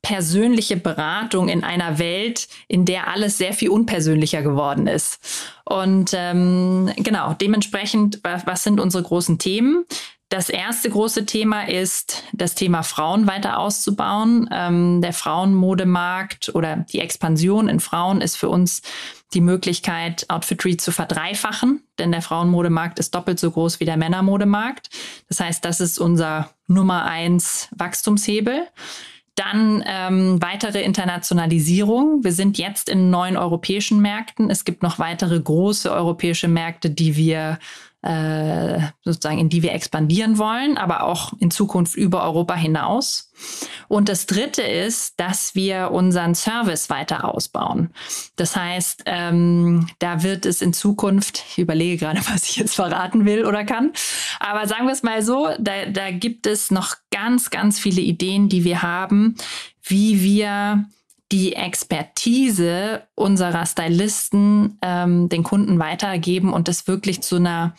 persönliche Beratung in einer Welt, in der alles sehr viel unpersönlicher geworden ist. Und ähm, genau, dementsprechend, was, sind unsere großen Themen? Das erste große Thema ist, das Thema Frauen weiter auszubauen. Ähm, der Frauenmodemarkt oder die Expansion in Frauen ist für uns die Möglichkeit, Outfitry zu verdreifachen, denn der Frauenmodemarkt ist doppelt so groß wie der Männermodemarkt. Das heißt, das ist unser Nummer eins Wachstumshebel. Dann ähm, weitere Internationalisierung. Wir sind jetzt in neun europäischen Märkten. Es gibt noch weitere große europäische Märkte, die wir äh, sozusagen, in die wir expandieren wollen, aber auch in Zukunft über Europa hinaus. Und das Dritte ist, dass wir unseren Service weiter ausbauen. Das heißt, ähm, da wird es in Zukunft, ich überlege gerade, was ich jetzt verraten will oder kann, aber sagen wir es mal so, da, da gibt es noch ganz, ganz viele Ideen, die wir haben, wie wir die Expertise unserer Stylisten ähm, den Kunden weitergeben und das wirklich zu einer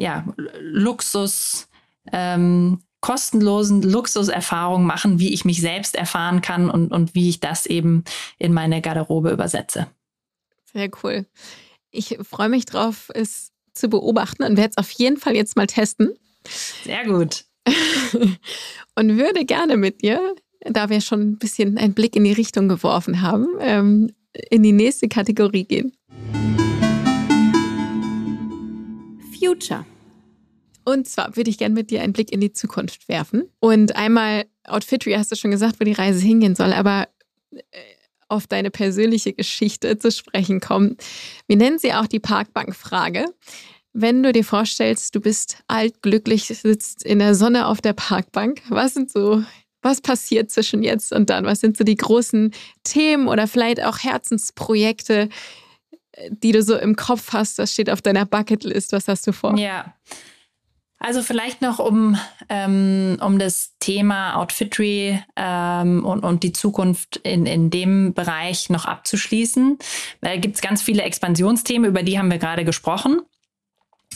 ja, Luxus, ähm, kostenlosen Luxuserfahrung machen, wie ich mich selbst erfahren kann und, und wie ich das eben in meine Garderobe übersetze. Sehr cool. Ich freue mich drauf, es zu beobachten und werde es auf jeden Fall jetzt mal testen. Sehr gut. und würde gerne mit dir da wir schon ein bisschen einen Blick in die Richtung geworfen haben, ähm, in die nächste Kategorie gehen. Future. Und zwar würde ich gerne mit dir einen Blick in die Zukunft werfen. Und einmal, Outfitry hast du schon gesagt, wo die Reise hingehen soll, aber äh, auf deine persönliche Geschichte zu sprechen kommen. Wir nennen sie auch die Parkbankfrage. Wenn du dir vorstellst, du bist alt, glücklich, sitzt in der Sonne auf der Parkbank, was sind so was passiert zwischen jetzt und dann? Was sind so die großen Themen oder vielleicht auch Herzensprojekte, die du so im Kopf hast? Was steht auf deiner Bucketlist? Was hast du vor? Ja. Also vielleicht noch um, ähm, um das Thema Outfitry ähm, und, und die Zukunft in, in dem Bereich noch abzuschließen. Da gibt es ganz viele Expansionsthemen, über die haben wir gerade gesprochen.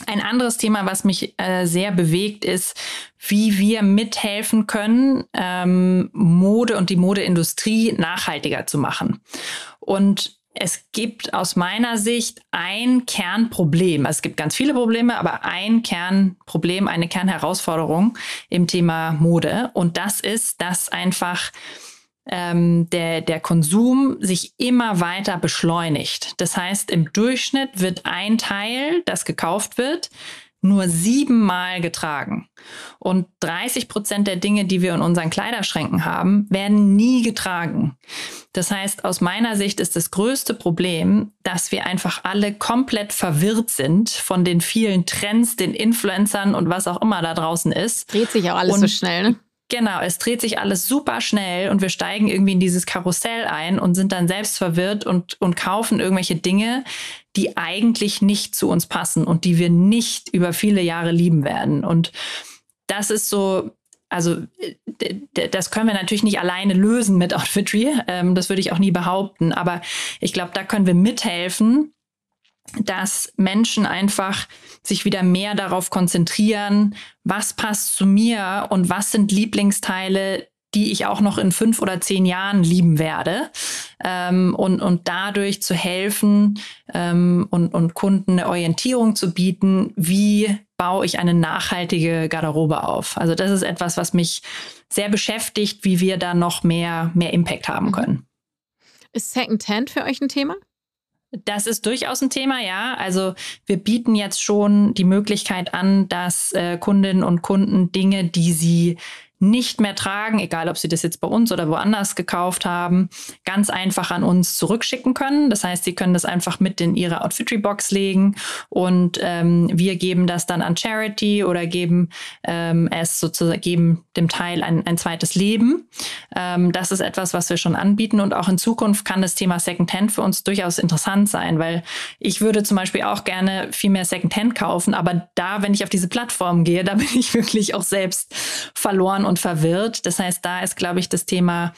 Ein anderes Thema, was mich äh, sehr bewegt, ist, wie wir mithelfen können, ähm, Mode und die Modeindustrie nachhaltiger zu machen. Und es gibt aus meiner Sicht ein Kernproblem. Also es gibt ganz viele Probleme, aber ein Kernproblem, eine Kernherausforderung im Thema Mode. Und das ist, dass einfach ähm, der, der Konsum sich immer weiter beschleunigt. Das heißt, im Durchschnitt wird ein Teil, das gekauft wird, nur siebenmal getragen. Und 30 Prozent der Dinge, die wir in unseren Kleiderschränken haben, werden nie getragen. Das heißt, aus meiner Sicht ist das größte Problem, dass wir einfach alle komplett verwirrt sind von den vielen Trends, den Influencern und was auch immer da draußen ist. Dreht sich auch alles und so schnell, ne? Genau, es dreht sich alles super schnell und wir steigen irgendwie in dieses Karussell ein und sind dann selbst verwirrt und, und kaufen irgendwelche Dinge, die eigentlich nicht zu uns passen und die wir nicht über viele Jahre lieben werden. Und das ist so, also das können wir natürlich nicht alleine lösen mit Outfitry. Ähm, das würde ich auch nie behaupten. Aber ich glaube, da können wir mithelfen, dass Menschen einfach sich wieder mehr darauf konzentrieren, was passt zu mir und was sind Lieblingsteile, die ich auch noch in fünf oder zehn Jahren lieben werde. Ähm, und, und dadurch zu helfen ähm, und, und Kunden eine Orientierung zu bieten, wie baue ich eine nachhaltige Garderobe auf. Also das ist etwas, was mich sehr beschäftigt, wie wir da noch mehr, mehr Impact haben mhm. können. Ist Secondhand für euch ein Thema? Das ist durchaus ein Thema, ja. Also wir bieten jetzt schon die Möglichkeit an, dass äh, Kundinnen und Kunden Dinge, die sie nicht mehr tragen, egal ob sie das jetzt bei uns oder woanders gekauft haben, ganz einfach an uns zurückschicken können. Das heißt, sie können das einfach mit in ihre Outfitry-Box legen und ähm, wir geben das dann an Charity oder geben ähm, es sozusagen, geben dem Teil ein, ein zweites Leben. Ähm, das ist etwas, was wir schon anbieten und auch in Zukunft kann das Thema Secondhand für uns durchaus interessant sein, weil ich würde zum Beispiel auch gerne viel mehr Secondhand kaufen, aber da, wenn ich auf diese Plattform gehe, da bin ich wirklich auch selbst verloren und verwirrt. Das heißt, da ist, glaube ich, das Thema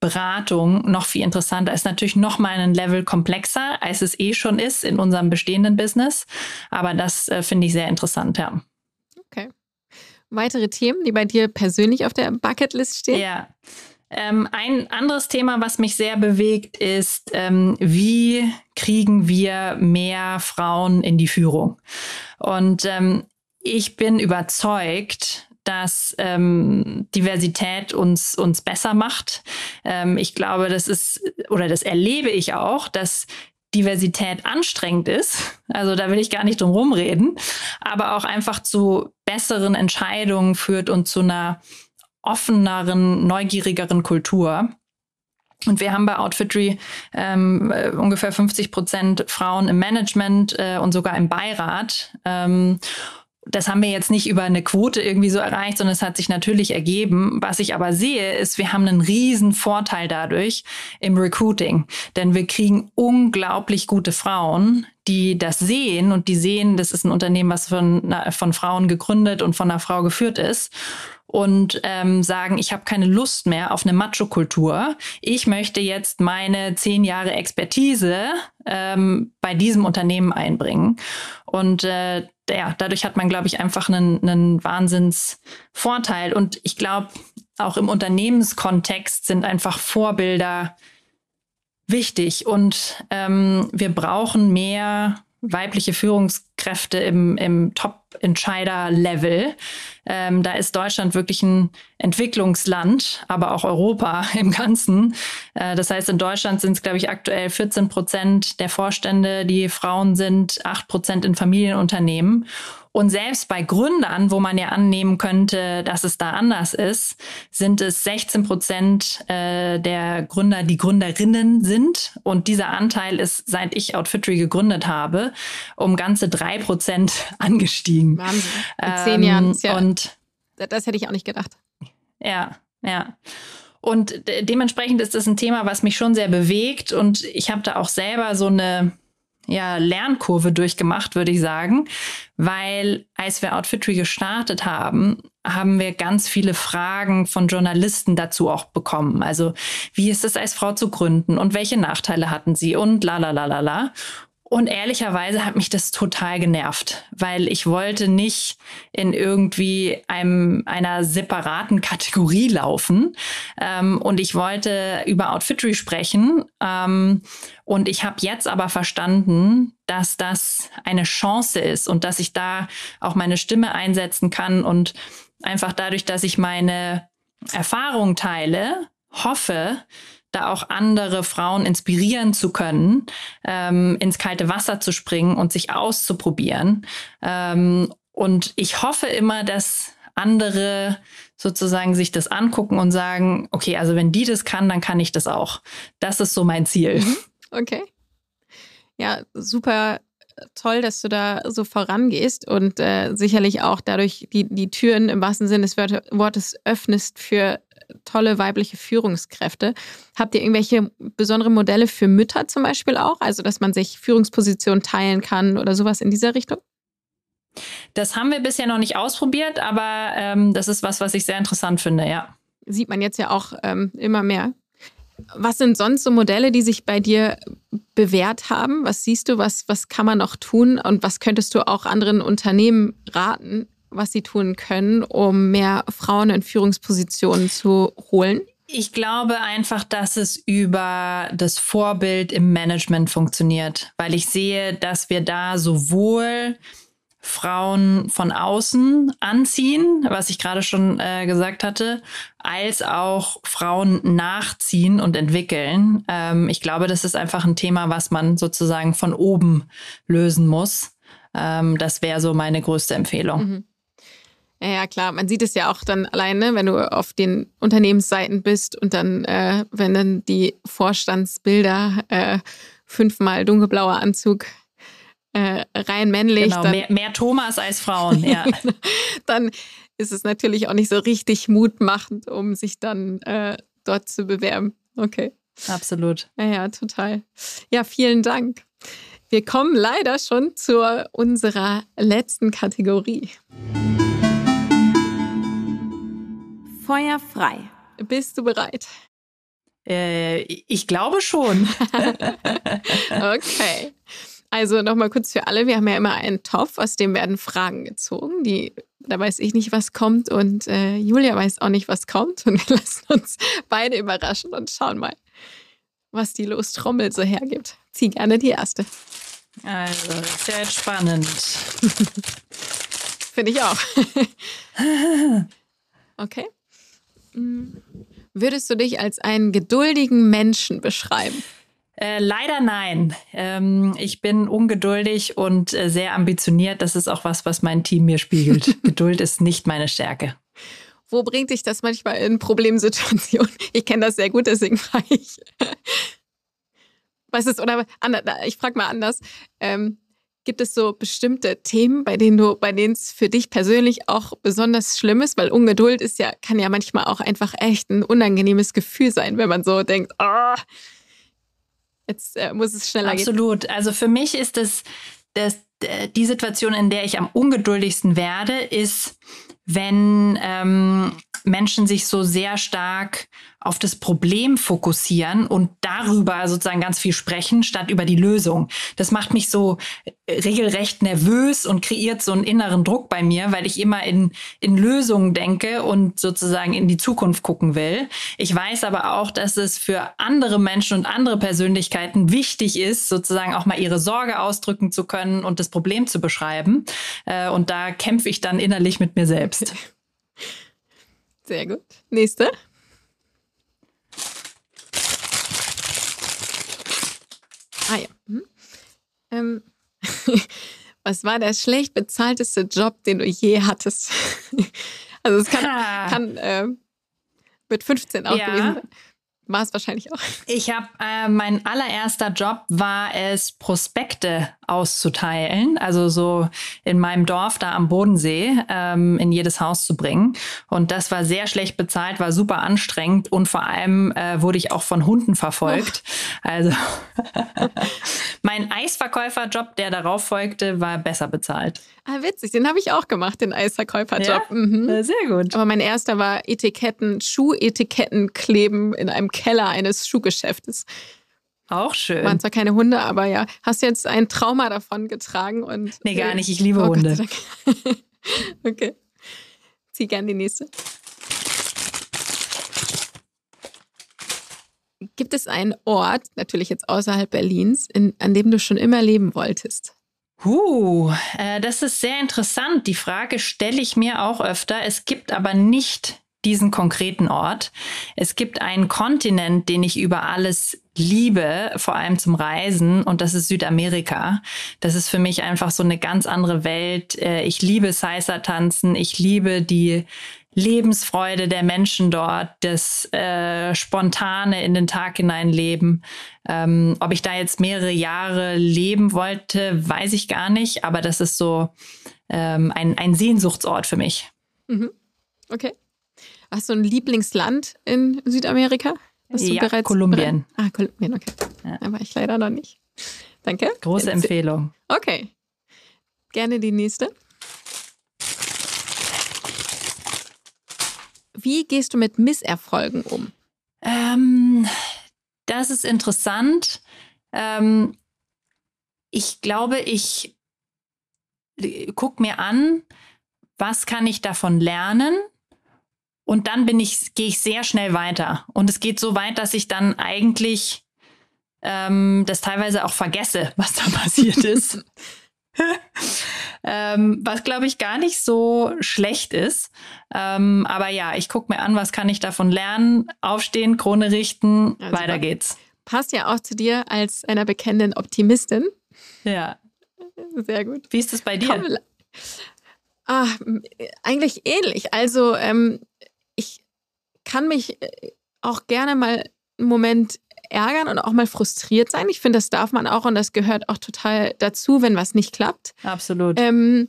Beratung noch viel interessanter. Ist natürlich noch mal ein Level komplexer, als es eh schon ist in unserem bestehenden Business. Aber das äh, finde ich sehr interessant, ja. Okay. Weitere Themen, die bei dir persönlich auf der Bucketlist stehen? Ja. Ähm, ein anderes Thema, was mich sehr bewegt, ist, ähm, wie kriegen wir mehr Frauen in die Führung? Und ähm, ich bin überzeugt, dass ähm, Diversität uns, uns besser macht. Ähm, ich glaube, das ist, oder das erlebe ich auch, dass Diversität anstrengend ist. Also da will ich gar nicht drum rumreden, aber auch einfach zu besseren Entscheidungen führt und zu einer offeneren, neugierigeren Kultur. Und wir haben bei Outfitry ähm, äh, ungefähr 50 Prozent Frauen im Management äh, und sogar im Beirat. Ähm, das haben wir jetzt nicht über eine Quote irgendwie so erreicht, sondern es hat sich natürlich ergeben. Was ich aber sehe, ist, wir haben einen riesen Vorteil dadurch im Recruiting. Denn wir kriegen unglaublich gute Frauen, die das sehen und die sehen, das ist ein Unternehmen, was von, von Frauen gegründet und von einer Frau geführt ist und ähm, sagen, ich habe keine Lust mehr auf eine Macho-Kultur. Ich möchte jetzt meine zehn Jahre Expertise ähm, bei diesem Unternehmen einbringen. Und äh, ja, dadurch hat man, glaube ich, einfach einen, einen Wahnsinnsvorteil. Und ich glaube, auch im Unternehmenskontext sind einfach Vorbilder wichtig. Und ähm, wir brauchen mehr weibliche Führungskräfte im, im Top-Entscheider-Level. Ähm, da ist Deutschland wirklich ein Entwicklungsland, aber auch Europa im Ganzen. Äh, das heißt, in Deutschland sind es, glaube ich, aktuell 14 Prozent der Vorstände, die Frauen sind, 8 Prozent in Familienunternehmen. Und selbst bei Gründern, wo man ja annehmen könnte, dass es da anders ist, sind es 16 Prozent äh, der Gründer, die Gründerinnen sind. Und dieser Anteil ist, seit ich Outfitry gegründet habe, um ganze drei Prozent angestiegen. Wahnsinn. In zehn Jahren. Ja, und das hätte ich auch nicht gedacht. Ja, ja. Und dementsprechend ist das ein Thema, was mich schon sehr bewegt. Und ich habe da auch selber so eine ja, Lernkurve durchgemacht, würde ich sagen, weil als wir Outfitry gestartet haben, haben wir ganz viele Fragen von Journalisten dazu auch bekommen. Also, wie ist es als Frau zu gründen und welche Nachteile hatten sie und la la la la la. Und ehrlicherweise hat mich das total genervt, weil ich wollte nicht in irgendwie einem, einer separaten Kategorie laufen. Ähm, und ich wollte über Outfitry sprechen. Ähm, und ich habe jetzt aber verstanden, dass das eine Chance ist und dass ich da auch meine Stimme einsetzen kann und einfach dadurch, dass ich meine Erfahrung teile, hoffe, da auch andere Frauen inspirieren zu können, ähm, ins kalte Wasser zu springen und sich auszuprobieren. Ähm, und ich hoffe immer, dass andere sozusagen sich das angucken und sagen, okay, also wenn die das kann, dann kann ich das auch. Das ist so mein Ziel. Mhm. Okay. Ja, super toll, dass du da so vorangehst und äh, sicherlich auch dadurch die, die Türen im wahrsten Sinne des Wortes öffnest für tolle weibliche Führungskräfte. Habt ihr irgendwelche besondere Modelle für Mütter zum Beispiel auch? Also, dass man sich Führungspositionen teilen kann oder sowas in dieser Richtung? Das haben wir bisher noch nicht ausprobiert, aber ähm, das ist was, was ich sehr interessant finde, ja. Sieht man jetzt ja auch ähm, immer mehr. Was sind sonst so Modelle, die sich bei dir bewährt haben? Was siehst du, was, was kann man noch tun und was könntest du auch anderen Unternehmen raten, was sie tun können, um mehr Frauen in Führungspositionen zu holen? Ich glaube einfach, dass es über das Vorbild im Management funktioniert, weil ich sehe, dass wir da sowohl Frauen von außen anziehen, was ich gerade schon äh, gesagt hatte, als auch Frauen nachziehen und entwickeln. Ähm, ich glaube, das ist einfach ein Thema, was man sozusagen von oben lösen muss. Ähm, das wäre so meine größte Empfehlung. Mhm. Ja, ja, klar. Man sieht es ja auch dann alleine, wenn du auf den Unternehmensseiten bist und dann, äh, wenn dann die Vorstandsbilder äh, fünfmal dunkelblauer Anzug äh, rein männlich. Genau, dann, mehr, mehr Thomas als Frauen, ja. dann ist es natürlich auch nicht so richtig mutmachend, um sich dann äh, dort zu bewerben. Okay. Absolut. Ja, ja, total. Ja, vielen Dank. Wir kommen leider schon zu unserer letzten Kategorie. Feuer frei. Bist du bereit? Äh, ich glaube schon. okay. Also nochmal kurz für alle. Wir haben ja immer einen Topf, aus dem werden Fragen gezogen. Die, da weiß ich nicht, was kommt und äh, Julia weiß auch nicht, was kommt. Und wir lassen uns beide überraschen und schauen mal, was die Lostrommel so hergibt. Zieh gerne die erste. Also, sehr spannend. Finde ich auch. okay. Würdest du dich als einen geduldigen Menschen beschreiben? Äh, leider nein. Ähm, ich bin ungeduldig und äh, sehr ambitioniert. Das ist auch was, was mein Team mir spiegelt. Geduld ist nicht meine Stärke. wo bringt dich das manchmal in Problemsituationen? Ich kenne das sehr gut, deswegen frage ich. Was ist, oder ich frage mal anders. Ähm, gibt es so bestimmte Themen, bei denen du, bei denen es für dich persönlich auch besonders schlimm ist? Weil Ungeduld ist ja, kann ja manchmal auch einfach echt ein unangenehmes Gefühl sein, wenn man so denkt, oh, jetzt äh, muss es schneller Absolut. gehen. Absolut. Also für mich ist es, das, die Situation, in der ich am ungeduldigsten werde, ist, wenn ähm, Menschen sich so sehr stark auf das Problem fokussieren und darüber sozusagen ganz viel sprechen, statt über die Lösung. Das macht mich so äh, regelrecht nervös und kreiert so einen inneren Druck bei mir, weil ich immer in, in Lösungen denke und sozusagen in die Zukunft gucken will. Ich weiß aber auch, dass es für andere Menschen und andere Persönlichkeiten wichtig ist, sozusagen auch mal ihre Sorge ausdrücken zu können und das Problem zu beschreiben. Äh, und da kämpfe ich dann innerlich mit mir selbst. Sehr gut. Nächste. Ah ja. Hm. Ähm, was war der schlecht bezahlteste Job, den du je hattest? also es kann, kann äh, mit 15 auch ja. gewesen sein war es wahrscheinlich auch. Ich habe, äh, mein allererster Job war es, Prospekte auszuteilen, also so in meinem Dorf da am Bodensee ähm, in jedes Haus zu bringen. Und das war sehr schlecht bezahlt, war super anstrengend und vor allem äh, wurde ich auch von Hunden verfolgt. Oh. Also mein Eisverkäuferjob, der darauf folgte, war besser bezahlt. Ah, witzig, den habe ich auch gemacht, den Eisverkäuferjob. Ja? Mhm. Sehr gut. Aber mein erster war Etiketten, Schuhetiketten kleben in einem Keller eines Schuhgeschäftes. Auch schön. Waren zwar keine Hunde, aber ja. Hast du jetzt ein Trauma davon getragen? Und, nee, gar nicht. Ich liebe oh, Hunde. okay. Zieh gern die nächste. Gibt es einen Ort, natürlich jetzt außerhalb Berlins, in, an dem du schon immer leben wolltest? Uh, äh, das ist sehr interessant. Die Frage stelle ich mir auch öfter. Es gibt aber nicht diesen konkreten Ort. Es gibt einen Kontinent, den ich über alles liebe, vor allem zum Reisen, und das ist Südamerika. Das ist für mich einfach so eine ganz andere Welt. Äh, ich liebe Salsa-Tanzen, ich liebe die Lebensfreude der Menschen dort, das äh, spontane in den Tag hineinleben. Ähm, ob ich da jetzt mehrere Jahre leben wollte, weiß ich gar nicht, aber das ist so ähm, ein, ein Sehnsuchtsort für mich. Mhm. Okay. Hast du ein Lieblingsland in Südamerika? Hast du ja, bereits Kolumbien. Ah, Kolumbien, okay. Ja. Da war ich leider noch nicht. Danke. Große Empfehlung. Okay. Gerne die nächste. Wie gehst du mit Misserfolgen um? Ähm, das ist interessant. Ähm, ich glaube, ich gucke mir an, was kann ich davon lernen? Und dann bin ich, gehe ich sehr schnell weiter. Und es geht so weit, dass ich dann eigentlich ähm, das teilweise auch vergesse, was da passiert ist. ähm, was glaube ich gar nicht so schlecht ist. Ähm, aber ja, ich gucke mir an, was kann ich davon lernen, aufstehen, Krone richten, ja, weiter geht's. Passt ja auch zu dir als einer bekennenden Optimistin. Ja. Sehr gut. Wie ist es bei dir? Komm, ah, eigentlich ähnlich. Also ähm, kann mich äh, auch gerne mal einen Moment ärgern und auch mal frustriert sein. Ich finde, das darf man auch und das gehört auch total dazu, wenn was nicht klappt. Absolut. Ähm,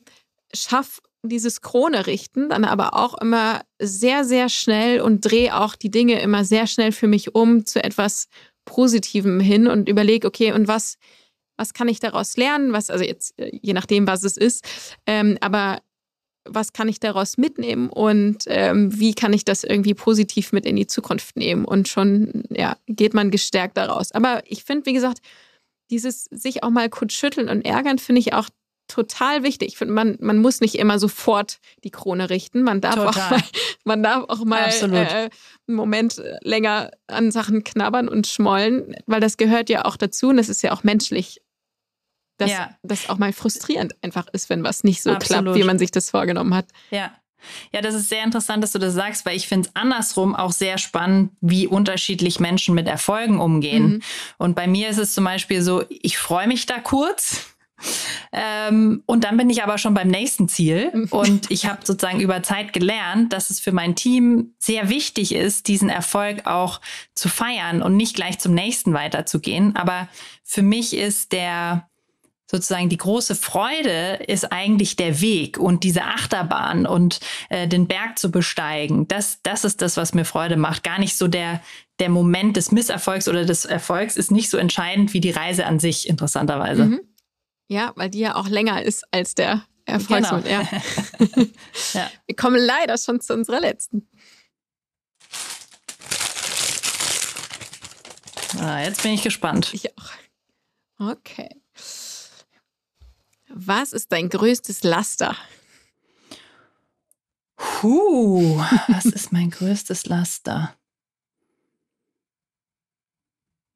schaff dieses Krone richten, dann aber auch immer sehr, sehr schnell und drehe auch die Dinge immer sehr schnell für mich um zu etwas Positivem hin und überlege, okay, und was, was kann ich daraus lernen? Was, also jetzt, äh, je nachdem, was es ist, ähm, aber was kann ich daraus mitnehmen und ähm, wie kann ich das irgendwie positiv mit in die Zukunft nehmen? Und schon ja, geht man gestärkt daraus. Aber ich finde, wie gesagt, dieses sich auch mal kurz schütteln und ärgern, finde ich auch total wichtig. Ich finde, man, man muss nicht immer sofort die Krone richten. Man darf auch mal, man darf auch mal äh, einen Moment länger an Sachen knabbern und schmollen, weil das gehört ja auch dazu und es ist ja auch menschlich dass ja. das auch mal frustrierend einfach ist, wenn was nicht so Absolut. klappt, wie man sich das vorgenommen hat. Ja. Ja, das ist sehr interessant, dass du das sagst, weil ich finde es andersrum auch sehr spannend, wie unterschiedlich Menschen mit Erfolgen umgehen. Mhm. Und bei mir ist es zum Beispiel so, ich freue mich da kurz Ähm, und dann bin ich aber schon beim nächsten Ziel. Und ich habe sozusagen über Zeit gelernt, dass es für mein Team sehr wichtig ist, diesen Erfolg auch zu feiern und nicht gleich zum nächsten weiterzugehen. Aber für mich ist der sozusagen die große Freude ist eigentlich der Weg und diese Achterbahn und äh, den Berg zu besteigen. Das, das ist das, was mir Freude macht. Gar nicht so der, der Moment des Misserfolgs oder des Erfolgs ist nicht so entscheidend wie die Reise an sich, interessanterweise. Mhm. Ja, weil die ja auch länger ist als der Erfolgsmoment. Genau. Ja. ja. Wir kommen leider schon zu unserer letzten. Ah, jetzt bin ich gespannt. Ich auch. Okay. Was ist dein größtes Laster? Puh, was ist mein größtes Laster?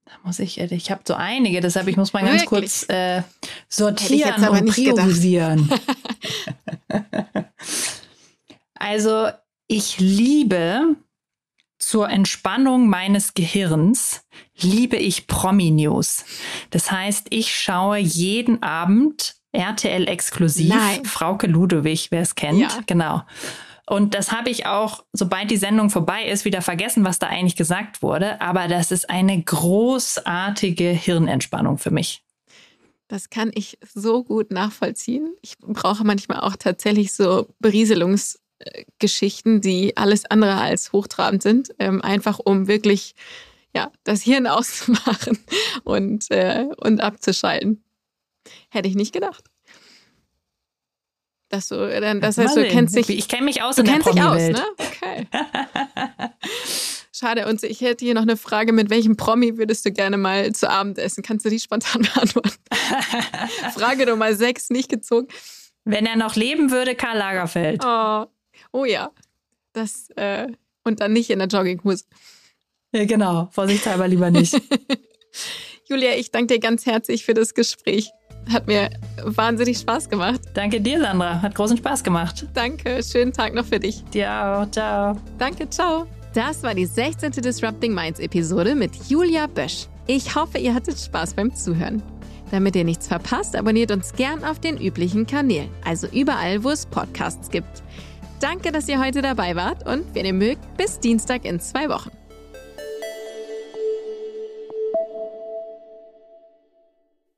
Da muss ich, äh, ich habe so einige, deshalb ich muss mal ganz Wirklich? kurz äh, sortieren und priorisieren. also ich liebe zur Entspannung meines Gehirns liebe ich Promi-News. Das heißt, ich schaue jeden Abend RTL exklusiv. Nein. Frauke Ludewig, wer es kennt. Ja. Genau. Und das habe ich auch, sobald die Sendung vorbei ist, wieder vergessen, was da eigentlich gesagt wurde. Aber das ist eine großartige Hirnentspannung für mich. Das kann ich so gut nachvollziehen. Ich brauche manchmal auch tatsächlich so Berieselungsgeschichten, die alles andere als hochtrabend sind, ähm, einfach um wirklich ja, das Hirn auszumachen und, äh, und abzuschalten. Hätte ich nicht gedacht. Dass du, dann, das heißt, du kennst dich. Ich kenne mich aus du in kennst dich aus, ne? Okay. Schade. Und ich hätte hier noch eine Frage: Mit welchem Promi würdest du gerne mal zu Abend essen? Kannst du die spontan beantworten? Frage Nummer sechs, nicht gezogen. Wenn er noch leben würde, Karl Lagerfeld. Oh, oh ja. Das, äh, und dann nicht in der Jogginghose. Ja, genau. Vorsichtshalber lieber nicht. Julia, ich danke dir ganz herzlich für das Gespräch. Hat mir wahnsinnig Spaß gemacht. Danke dir, Sandra. Hat großen Spaß gemacht. Danke. Schönen Tag noch für dich. Dir auch. Ciao. Danke. Ciao. Das war die 16. Disrupting Minds Episode mit Julia Bösch. Ich hoffe, ihr hattet Spaß beim Zuhören. Damit ihr nichts verpasst, abonniert uns gern auf den üblichen Kanälen, also überall, wo es Podcasts gibt. Danke, dass ihr heute dabei wart und wenn ihr mögt, bis Dienstag in zwei Wochen.